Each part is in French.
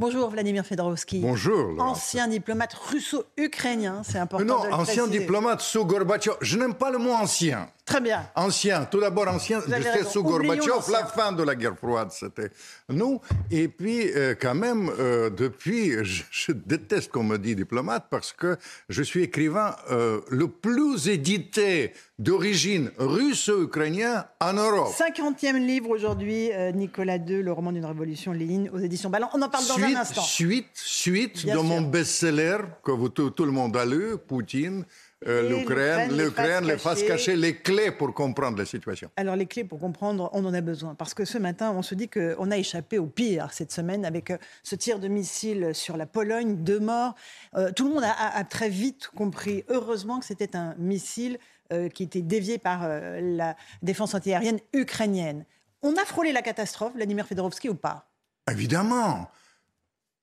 Bonjour Vladimir Fedorovski. Bonjour. Ancien diplomate russo-ukrainien, c'est important. non, de le ancien préciser. diplomate sous Gorbatchev. Je n'aime pas le mot ancien. Très bien. Ancien, tout d'abord ancien, j'étais sous Gorbatchev, la fin de la guerre froide, c'était nous. Et puis, euh, quand même, euh, depuis, je, je déteste qu'on me dit diplomate parce que je suis écrivain euh, le plus édité d'origine russo-ukrainien en Europe. 50e livre aujourd'hui, Nicolas II, le roman d'une révolution, Lénine, aux éditions Ballant. On en parle dans Suite, un instant. suite, suite Bien de sûr. mon best-seller que vous, tout, tout le monde a lu, Poutine, l'Ukraine, l'Ukraine, les l'Ukraine, les cachées. cachées, les clés pour comprendre la situation. Alors les clés pour comprendre, on en a besoin. Parce que ce matin, on se dit qu'on a échappé au pire cette semaine avec euh, ce tir de missile sur la Pologne, deux morts. Euh, tout le monde a, a- a très vite compris, heureusement, que c'était un missile euh, qui était dévié par euh, la défense antiaérienne ukrainienne. On a frôlé la catastrophe, Vladimir Fedorovski, ou pas? Évidemment,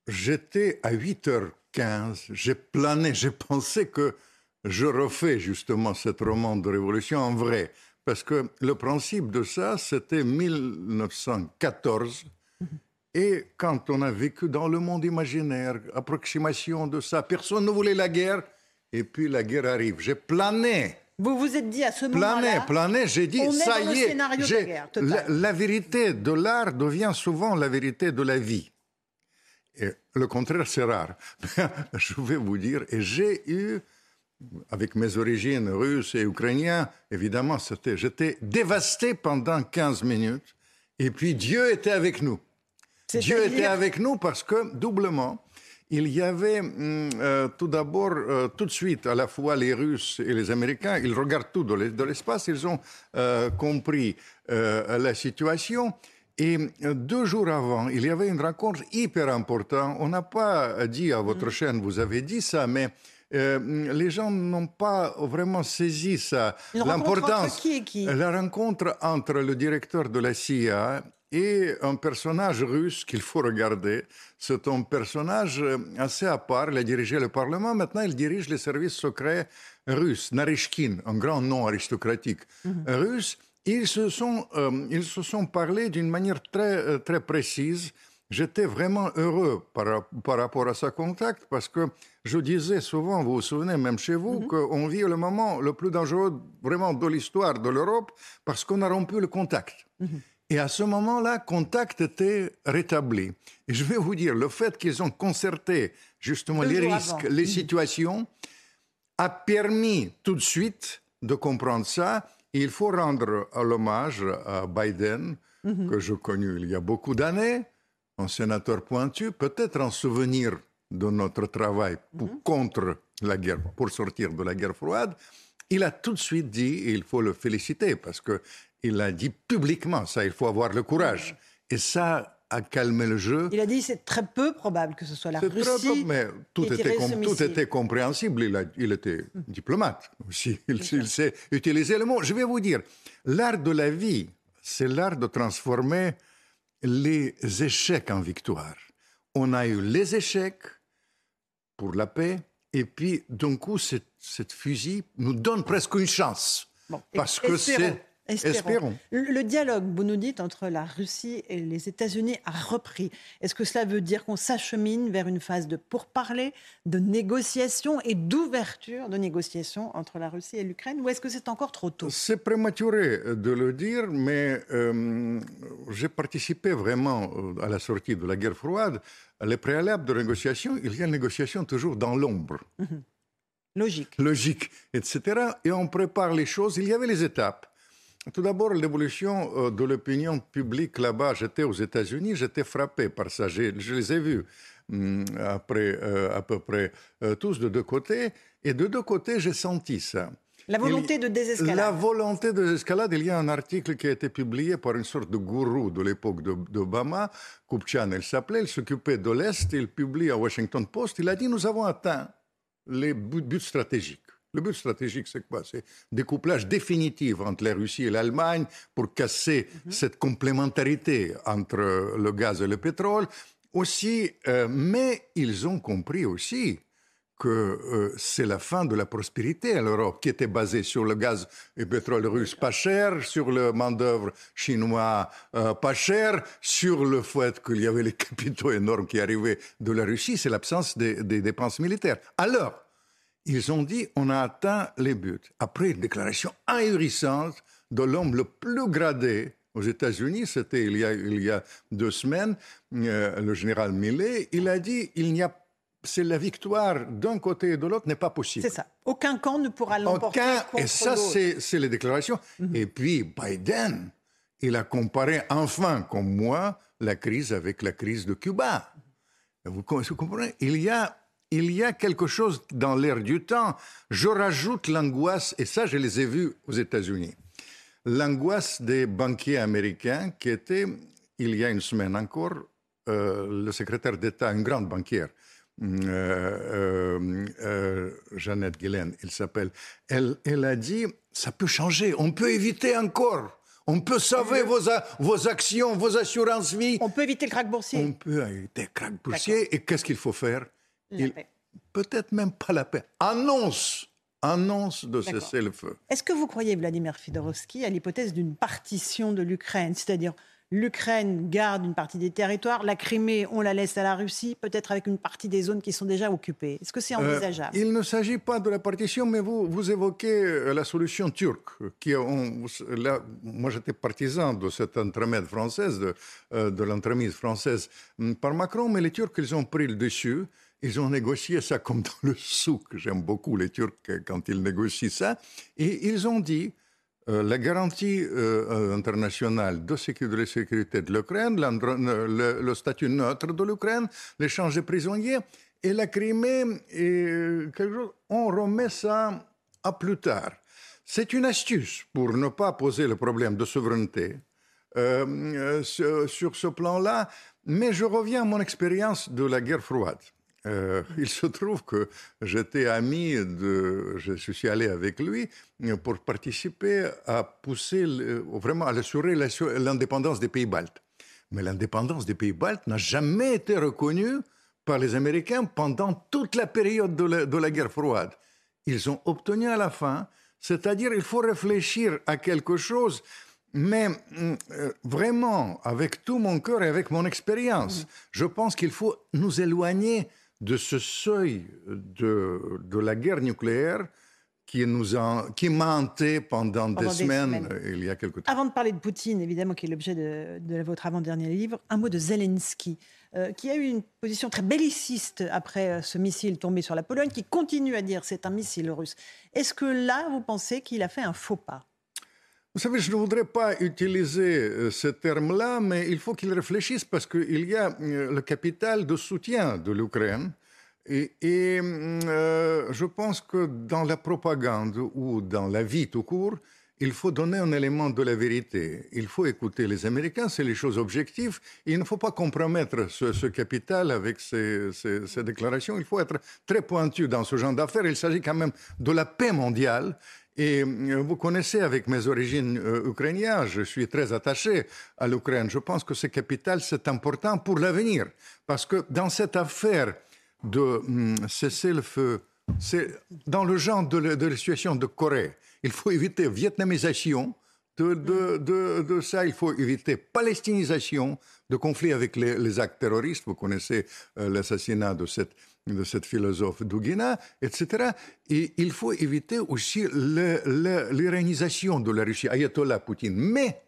j'étais à 8h15, j'ai plané, j'ai pensé que je refais justement cette roman de révolution en vrai. Parce que le principe de ça, c'était 1914. Et quand on a vécu dans le monde imaginaire, approximation de ça, personne ne voulait la guerre. Et puis la guerre arrive. J'ai plané. Vous vous êtes dit à ce Plané, moment-là... plané, j'ai dit, on est ça le y est, de guerre la, la vérité de l'art devient souvent la vérité de la vie. Et le contraire, c'est rare. Je vais vous dire, et j'ai eu, avec mes origines russes et ukrainiennes, évidemment, c'était, j'étais dévasté pendant 15 minutes, et puis Dieu était avec nous. Dieu était avec nous parce que, doublement, il y avait hum, euh, tout d'abord, euh, tout de suite, à la fois les Russes et les Américains, ils regardent tout de l'es- de l'espace, ils ont euh, compris la situation. Et deux jours avant, il y avait une rencontre hyper importante. On n'a pas dit à votre chaîne, vous avez dit ça, mais euh, les gens n'ont pas vraiment saisi ça. L'importance. qui La rencontre entre le directeur de la CIA et un personnage russe qu'il faut regarder. C'est un personnage euh, assez à part. Il a dirigé le Parlement. Maintenant, il dirige les services secrets russes. Narishkin, un grand nom aristocratique russe. Ils se sont, euh, ils se sont parlé d'une manière très, très précise. J'étais vraiment heureux par, par rapport à ce contact parce que je disais souvent, vous vous souvenez, même chez vous, qu'on vit le moment le plus dangereux vraiment de l'histoire de l'Europe parce qu'on a rompu le contact. Et à ce moment-là, contact était rétabli. Et je vais vous dire, le fait qu'ils ont concerté justement Deux les risques, avant. les situations, a permis tout de suite de comprendre ça. Et il faut rendre l'hommage à Biden, que je connu il y a beaucoup d'années, un sénateur pointu, peut-être en souvenir de notre travail pour- contre la guerre, pour sortir de la guerre froide. Il a tout de suite dit, et il faut le féliciter, parce que il a dit publiquement ça, il faut avoir le courage. Et ça a calmé le jeu. Il a dit c'est très peu probable que ce soit la C'est très Russie peu, mais tout était, tout était compréhensible. Il, a- il était diplomate aussi. Il, il sait utiliser le mot. Je vais vous dire, l'art de la vie, c'est l'art de transformer les échecs en victoire. On a eu les échecs pour la paix, et puis d'un coup, cette, cette fusil nous donne presque une chance. Bon, Parce que c'est... Espérons. Le, le dialogue, vous nous dites, entre la Russie et les États-Unis a repris. Est-ce que cela veut dire qu'on s'achemine vers une phase de pourparlers, de négociation et d'ouverture de négociations entre la Russie et l'Ukraine Ou est-ce que c'est encore trop tôt? C'est prématuré de le dire, mais euh, j'ai participé vraiment euh, à la sortie de la guerre froide. Les préalables de négociation, il y a une négociation toujours dans l'ombre, Logique. logique, etc. Et on prépare les choses. Il y avait les étapes. Tout d'abord, l'évolution euh, de l'opinion publique là-bas. J'étais aux États-Unis, j'étais frappé par ça. J'ai- Je les ai vus hum, après, euh, à peu près euh, tous de deux côtés. Et de deux côtés, j'ai senti ça. La volonté il- de désescalade. La volonté de désescalade, il y a un article qui a été publié par une sorte de gourou de l'époque d'Obama, Kupchan, il s'appelait, il s'occupait de l'Est, il publie à Washington Post, il a dit, nous avons atteint les buts, buts stratégiques. Le but stratégique, c'est quoi? C'est découplage définitif entre la Russie et l'Allemagne pour casser cette complémentarité entre le gaz et le pétrole. Aussi, euh, mais ils ont compris aussi que euh, c'est la fin de la prospérité à l'Europe, qui était basée sur le gaz et pétrole russe pas cher, sur le main-d'œuvre chinois euh, pas cher, sur le fait qu'il y avait les capitaux énormes qui arrivaient de la Russie, c'est l'absence des, des dépenses militaires. Alors, ils ont dit on a atteint les buts. Après une déclaration ahurissante de l'homme le plus gradé aux États-Unis, c'était il, y a- il y a deux semaines, euh, le général Millet, il a dit il n'y a c'est la victoire d'un côté et de l'autre n'est pas possible. C'est ça. Aucun camp ne pourra l'emporter Aucun, contre et ça. Mhm. c'est les déclarations. Et puis, Biden, il a comparé enfin, comme moi, la crise avec la crise de Cuba. Vous, vous comprenez? Il y, a, il y a quelque chose dans l'air du temps. Je rajoute l'angoisse, et ça, je les ai vus aux États-Unis. L'angoisse des banquiers américains qui étaient, il y a une semaine encore, euh, le secrétaire d'État, une grande banquière, euh, euh, euh, Jeannette Guillen, il s'appelle, elle, elle a dit, ça peut changer, on peut éviter encore, on peut sauver vos, actions, vos assurances vie, On peut éviter le krach boursier. on peut éviter crack boursier, et qu'est-ce qu'il faut faire? La Il- paix. Peut-être même pas la paix. Annonce, annonce de cesser le feu. Est-ce que vous croyez, Vladimir Fidorovski, à l'hypothèse d'une partition de l'Ukraine? C'est-à-dire, l'Ukraine garde une partie des territoires, la Crimée, on la laisse à la Russie, peut-être avec une partie des zones qui sont déjà occupées. Est-ce que c'est Euh, envisageable? il ne s'agit pas de la partition, mais vous, vous évoquez euh, la solution turque. Qui on- là, moi, j'étais partisan de cette entremède française, de, euh, de l'entremise française hum, par Macron, mais les Turcs, ils ont pris le dessus. Ils ont négocié ça comme dans le souk. J'aime beaucoup les Turcs euh, quand ils négocient ça. Et ils ont dit euh, la garantie euh, euh, internationale de sécu- de sécurité de l'Ukraine, l'endro- le, statut neutre de l'Ukraine, l'échange de prisonniers et la Crimée, euh, on remet ça à plus tard. C'est une astuce pour ne pas poser le problème de souveraineté euh, euh, sur ce plan-là, mais je reviens à mon expérience de la guerre froide. Euh, il se trouve que j'étais ami de, je suis allé avec lui pour participer à pousser, le- vraiment à assurer l'indépendance des pays baltes. Mais l'indépendance des pays baltes n'a jamais été reconnue par les Américains pendant toute la période de la, de la guerre froide. Ils ont obtenu à la fin, c'est-à-dire il faut réfléchir à quelque chose, mais euh, vraiment avec tout mon cœur et avec mon expérience. Je pense qu'il faut nous éloigner de ce seuil de, de la guerre nucléaire qui, nous a, qui m'a hanté pendant, Pendant des, des semaines, semaines. euh, il y a quelque temps. Avant de parler de Poutine, évidemment, qui est l'objet de, de votre avant-dernier livre, un mot de Zelensky, euh, qui a eu une position très belliciste après euh, ce missile tombé sur la Pologne, qui continue à dire c'est un missile russe. Est-ce que là, vous pensez qu'il a fait un faux pas? Vous savez, je ne voudrais pas utiliser euh, ce terme-là, mais il faut qu'il réfléchisse parce qu'il y a euh, le capital de soutien de l'Ukraine. Et, et, euh, je pense que dans la propagande ou dans la vie tout court, il faut donner un élément de la vérité. Il faut écouter les Américains, c'est les choses objectives. Il ne faut pas compromettre ce, capital avec ces- ces déclarations. Il faut être très pointu dans ce genre d'affaires. Il s'agit quand même de la paix mondiale. Et euh, vous connaissez avec mes origines euh, ukrainiennes, je suis très attaché à l'Ukraine. Je pense que ce capital, c'est important pour l'avenir. Parce que dans cette affaire de hum, cesser le feu, c'est dans le genre de, la- situation de Corée. Il faut éviter vietnamisation de, ça. Il faut éviter palestinisation de conflits avec les, les actes terroristes. Vous connaissez euh, l'assassinat de cette, de cette philosophe Dugina, etc. Et il faut éviter aussi l'iranisation de la Russie, Ayatollah Poutine. Mais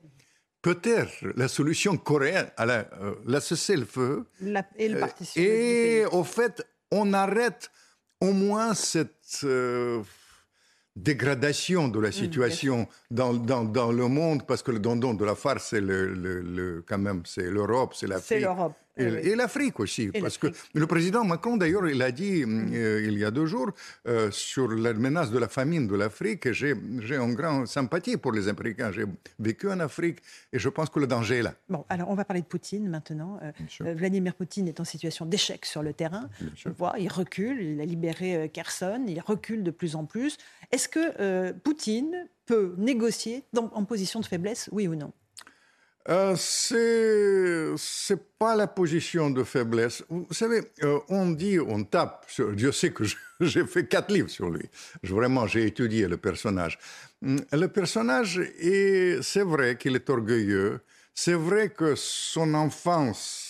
peut-être la solution coréenne, à la, euh, la le feu, La- Et le euh, Et au fait, on arrête au moins cette euh, dégradation de la situation dans, dans, dans le monde, parce que le dondon de la farce, c'est le, le- le- quand même, c'est l'Europe, c'est C'est l'Afrique. l'Europe. Et, et l'Afrique aussi. Et parce que le président Macron, d'ailleurs, il a dit euh, il y a deux jours euh, sur la menace de la famine de l'Afrique, et j'ai j'ai une grande sympathie pour les Américains. J'ai vécu en Afrique et je pense que le danger est là. Bon, alors on va parler de Poutine maintenant. Euh, Vladimir Poutine est en situation d'échec sur le terrain. On voit, il recule, il a libéré Kherson, il recule de plus en plus. Est-ce que Poutine peut négocier dans- en position de faiblesse, oui ou non? Euh, c'est c'est pas la position de faiblesse. Vous savez, euh, on dit, on tape. Sur, Dieu sait que j'ai fait quatre livres sur lui. Vraiment, j'ai étudié le personnage. Hum, Le personnage, est- c'est vrai qu'il est orgueilleux. C'est vrai que son enfance,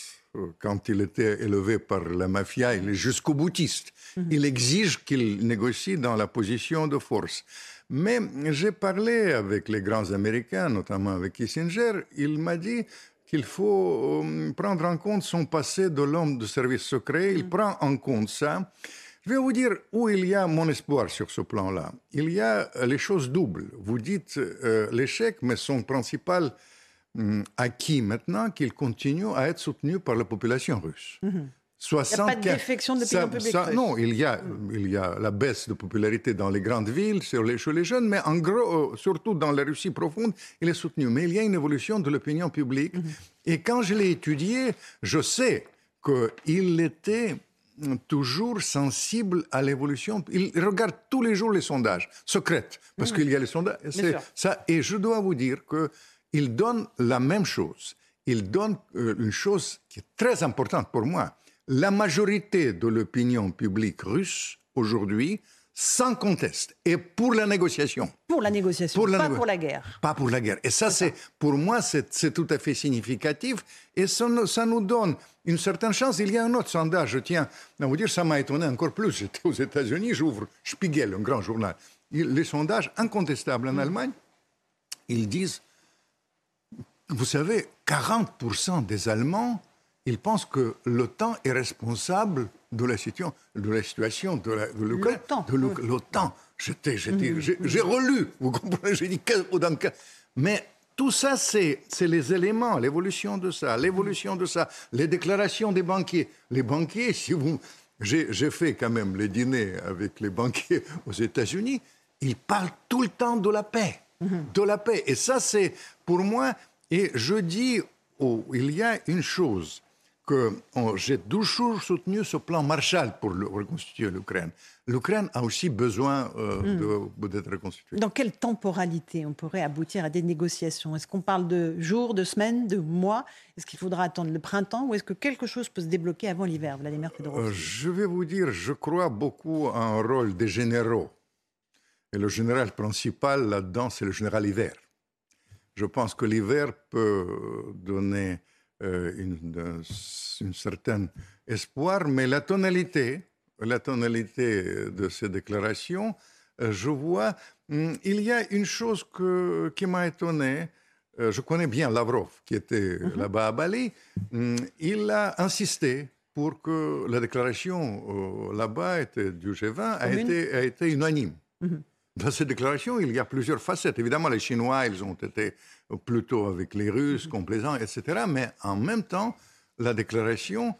quand il était élevé par la mafia, il est jusqu'au boutiste. Il exige qu'il négocie dans la position de force. Mais j'ai parlé avec les grands Américains, notamment avec Kissinger. Il m'a dit qu'il faut euh, prendre en compte son passé de l'homme de service secret. Il prend en compte ça. Je vais vous dire où il y a mon espoir sur ce plan-là. Il y a euh, les choses doubles. Vous dites euh, l'échec, mais son principal acquis maintenant, qu'il continue à être soutenu par la population russe. Il n'y a pas de 75 défection de l'opinion ça- publique ça- russe. Non, il y, a, il y a la baisse de popularité dans les grandes villes, sur les, chez les jeunes, mais en gros, euh, surtout dans la Russie profonde, il est soutenu. Mais il y a une évolution de l'opinion publique. Mhm. Et quand je l'ai étudié, je sais qu'il était mm, toujours sensible à l'évolution. Il regarde tous les jours les sondages, secrètes, parce qu'il y a les sondages. Mhm. ça. Et je dois vous dire qu'il donne la même chose. Il donne euh, une chose qui est très importante pour moi. La majorité de l'opinion publique russe aujourd'hui, sans conteste, est pour la négociation. Pour la négociation, Pour la pas négo- pour la guerre. Pas pour la guerre. Et ça, c'est pour moi, c'est tout à fait significatif. Et ça, nous- ça nous donne une certaine chance. Il y a un autre sondage, je tiens à vous dire, ça m'a étonné encore plus. J'étais aux États-Unis, j'ouvre Spiegel, un grand journal. Il- les sondages incontestables en Allemagne, ils disent, vous savez, 40% des Allemands, ils pensent que l'OTAN est responsable de la situation de, la situation de l'Ukraine. L'OTAN. J'étais, j'étais, j'ai, j'ai relu, vous comprenez, j'ai dit, quel- dans mais tout ça, c'est, les éléments, l'évolution de ça, l'évolution de ça, les déclarations des banquiers. Les banquiers, si vous, j'ai, j'ai fait quand même les dîners avec les banquiers aux États-Unis, ils parlent tout le temps de la paix, de la paix. Et ça, c'est pour moi, et je dis, oh, il y a une chose que on- j'ai toujours soutenu ce plan Marshall pour le- reconstituer l'Ukraine. L'Ukraine a aussi besoin euh, de- d'être reconstituée. Dans quelle temporalité on pourrait aboutir à des négociations? Est-ce qu'on parle de jours, de semaines, de mois? Est-ce qu'il faudra attendre le printemps ou est-ce que quelque chose peut se débloquer avant l'hiver, Vladimir Euh, Fedorovski je vais vous dire, je crois beaucoup à un rôle des généraux. Et le général principal là-dedans, c'est le général Hiver. Je pense que l'hiver peut donner euh, une, une certaine espoir, mais la tonalité, la tonalité de ces déclarations, euh, je vois, hum, il y a une chose que, qui m'a étonné. Euh, je connais bien Lavrov, qui était là-bas à Bali. Hum, Il a insisté pour que la déclaration euh, là-bas du G20 a été, a été unanime. Dans cette déclaration, il y a plusieurs facettes. Évidemment, les Chinois, ils ont été plutôt avec les Russes, complaisants, etc. Mais en même temps, la déclaration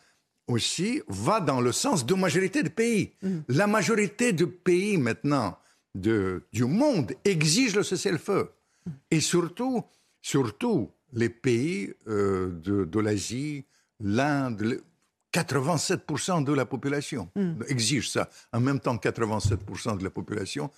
aussi va dans le sens de majorité de pays. La majorité de pays maintenant de, du monde exige le cessez-le-feu. Et surtout, surtout les pays euh, de, de l'Asie, l'Inde, le- 87% de la population exige ça. En même temps, 87% de la population,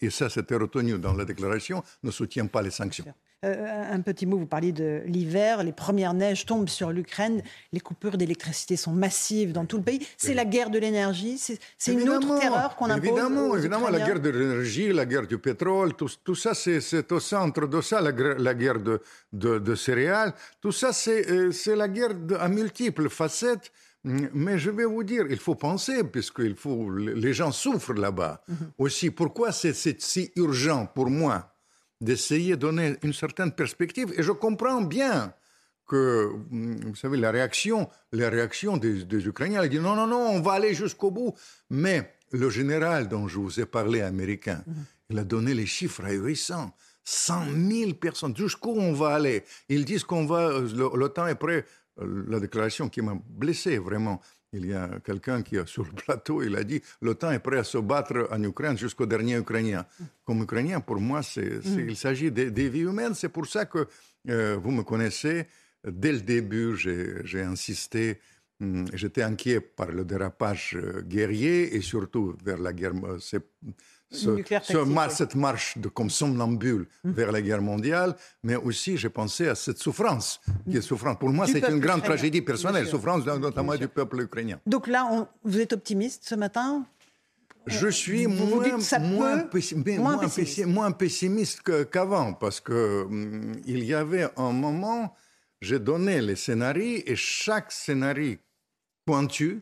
et ça c'était retenu dans la déclaration, ne soutient pas les sanctions. Euh, un petit mot, vous parliez de l'hiver, les premières neiges tombent sur l'Ukraine, les coupures d'électricité sont massives dans tout le pays. C'est la guerre de l'énergie, c'est une autre terreur qu'on impose. Évidemment, aux évidemment la guerre de l'énergie, la guerre du pétrole, tout, tout ça, c'est- au centre de ça, la, guerre de, de, de céréales. Tout ça, c'est euh, c'est la guerre de- à multiples facettes. Mm, Mais je vais vous dire, il faut penser, puisque il faut, les gens souffrent là-bas Mhm. aussi. Pourquoi c'est si urgent pour moi d'essayer de donner une certaine perspective? Et je comprends bien que, mm, vous savez, la réaction, la réaction des, des Ukrainiens, elle dit non, non, non, on va aller jusqu'au bout. Mais le général dont je vous ai parlé, américain, il a donné les chiffres ahurissants. 100 000 personnes, jusqu'où on va aller? Ils disent qu'on va, euh, l'OTAN est prêt la déclaration qui m'a blessé vraiment. Il y a quelqu'un qui, sur le plateau, il a dit l'OTAN est prêt à se battre en Ukraine jusqu'au dernier Ukrainien. Comme Ukrainien, pour moi, c'est, il s'agit des, des vies humaines. C'est pour ça que vous me connaissez. Dès le début, j'ai insisté Hmm, j'étais inquiet par le dérapage euh, guerrier et surtout vers la guerre. Euh, ce, cette marche de, comme somnambule hmm. vers la guerre mondiale, mais aussi j'ai pensé à cette souffrance qui est souffrance. Pour moi, c'est une grande tragédie personnelle, souffrance notamment du peuple ukrainien. Donc là, vous êtes optimiste ce matin? Je suis moins, moins, pessimiste, qu'avant parce que hmm, il y avait un moment, j'ai donné les scénarios et chaque scénario pointu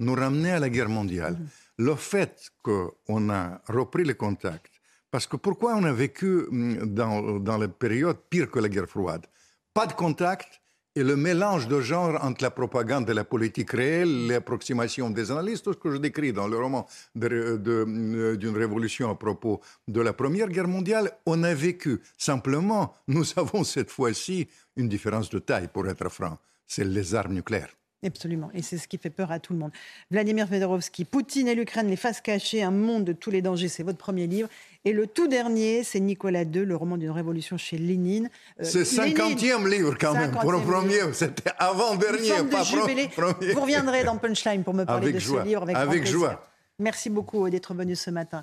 nous ramenait à la guerre mondiale. Mhm. Le fait qu'on a repris les contacts, parce que pourquoi on a vécu mm, dans, dans les périodes pires que la guerre froide? Pas de contact et le mélange de genres entre la propagande et la politique réelle, l'approximation des analystes, tout ce que je décris dans le roman euh, d'une révolution à propos de la Première Guerre mondiale, on a vécu. Simplement, nous avons cette fois-ci une différence de taille, pour être franc. C'est les armes nucléaires. Absolument, et c'est ce qui fait peur à tout le monde. Vladimir Fedorovski, Poutine et l'Ukraine, les faces cachées, un monde de tous les dangers, c'est votre premier livre. Et le tout dernier, c'est Nicolas II, le roman d'une révolution chez Lénine. Euh, c'est 50e livre quand même. Pour le premier, c'était avant-dernier, pas premier. Vous reviendrez dans Punchline pour me parler de ce livre avec, avec joie. Merci beaucoup d'être venu ce matin.